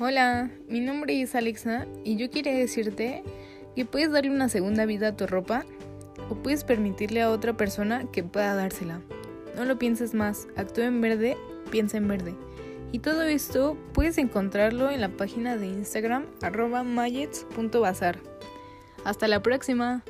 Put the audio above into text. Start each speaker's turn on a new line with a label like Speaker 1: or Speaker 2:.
Speaker 1: Hola, mi nombre es Alexa y yo quería decirte que puedes darle una segunda vida a tu ropa o puedes permitirle a otra persona que pueda dársela. No lo pienses más, actúa en verde, piensa en verde. Y todo esto puedes encontrarlo en la página de Instagram arroba Hasta la próxima.